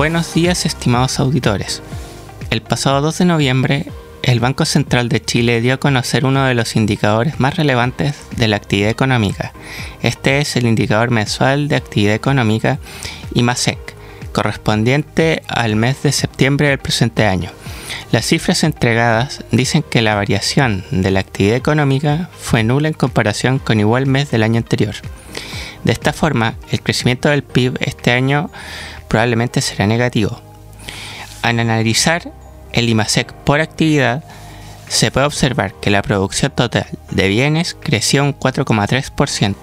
Buenos días estimados auditores. El pasado 2 de noviembre, el Banco Central de Chile dio a conocer uno de los indicadores más relevantes de la actividad económica. Este es el indicador mensual de actividad económica IMASEC, correspondiente al mes de septiembre del presente año. Las cifras entregadas dicen que la variación de la actividad económica fue nula en comparación con igual mes del año anterior. De esta forma, el crecimiento del PIB este año probablemente será negativo. Al analizar el IMASEC por actividad, se puede observar que la producción total de bienes creció un 4,3%,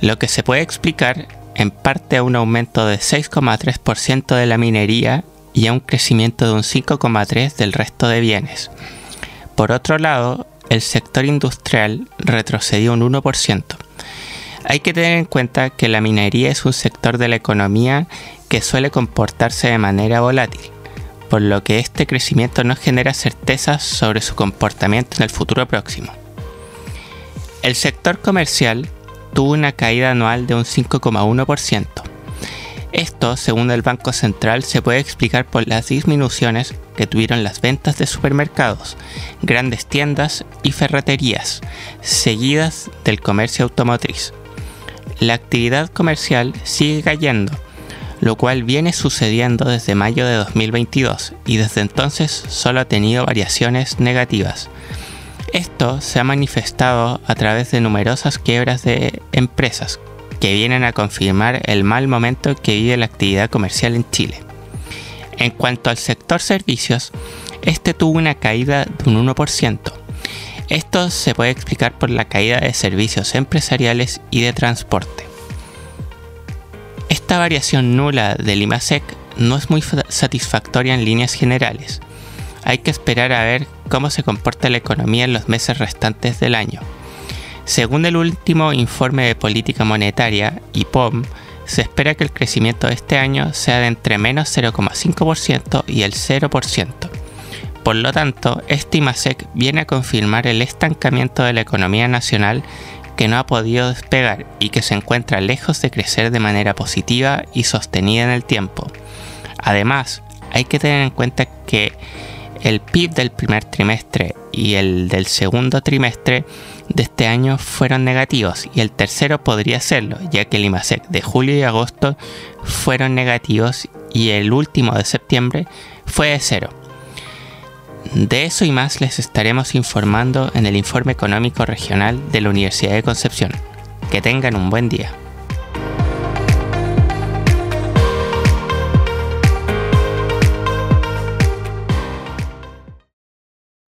lo que se puede explicar en parte a un aumento de 6,3% de la minería y a un crecimiento de un 5,3% del resto de bienes. Por otro lado, el sector industrial retrocedió un 1%. Hay que tener en cuenta que la minería es un de la economía que suele comportarse de manera volátil, por lo que este crecimiento no genera certezas sobre su comportamiento en el futuro próximo. El sector comercial tuvo una caída anual de un 5,1%. Esto, según el Banco Central, se puede explicar por las disminuciones que tuvieron las ventas de supermercados, grandes tiendas y ferreterías, seguidas del comercio automotriz. La actividad comercial sigue cayendo, lo cual viene sucediendo desde mayo de 2022 y desde entonces solo ha tenido variaciones negativas. Esto se ha manifestado a través de numerosas quiebras de empresas que vienen a confirmar el mal momento que vive la actividad comercial en Chile. En cuanto al sector servicios, este tuvo una caída de un 1%. Esto se puede explicar por la caída de servicios empresariales y de transporte. Esta variación nula del IMASEC no es muy satisfactoria en líneas generales. Hay que esperar a ver cómo se comporta la economía en los meses restantes del año. Según el último informe de política monetaria, IPOM, se espera que el crecimiento de este año sea de entre menos 0,5% y el 0%. Por lo tanto, este IMASEC viene a confirmar el estancamiento de la economía nacional que no ha podido despegar y que se encuentra lejos de crecer de manera positiva y sostenida en el tiempo. Además, hay que tener en cuenta que el PIB del primer trimestre y el del segundo trimestre de este año fueron negativos y el tercero podría serlo, ya que el IMASEC de julio y agosto fueron negativos y el último de septiembre fue de cero. De eso y más les estaremos informando en el informe económico regional de la Universidad de Concepción. Que tengan un buen día.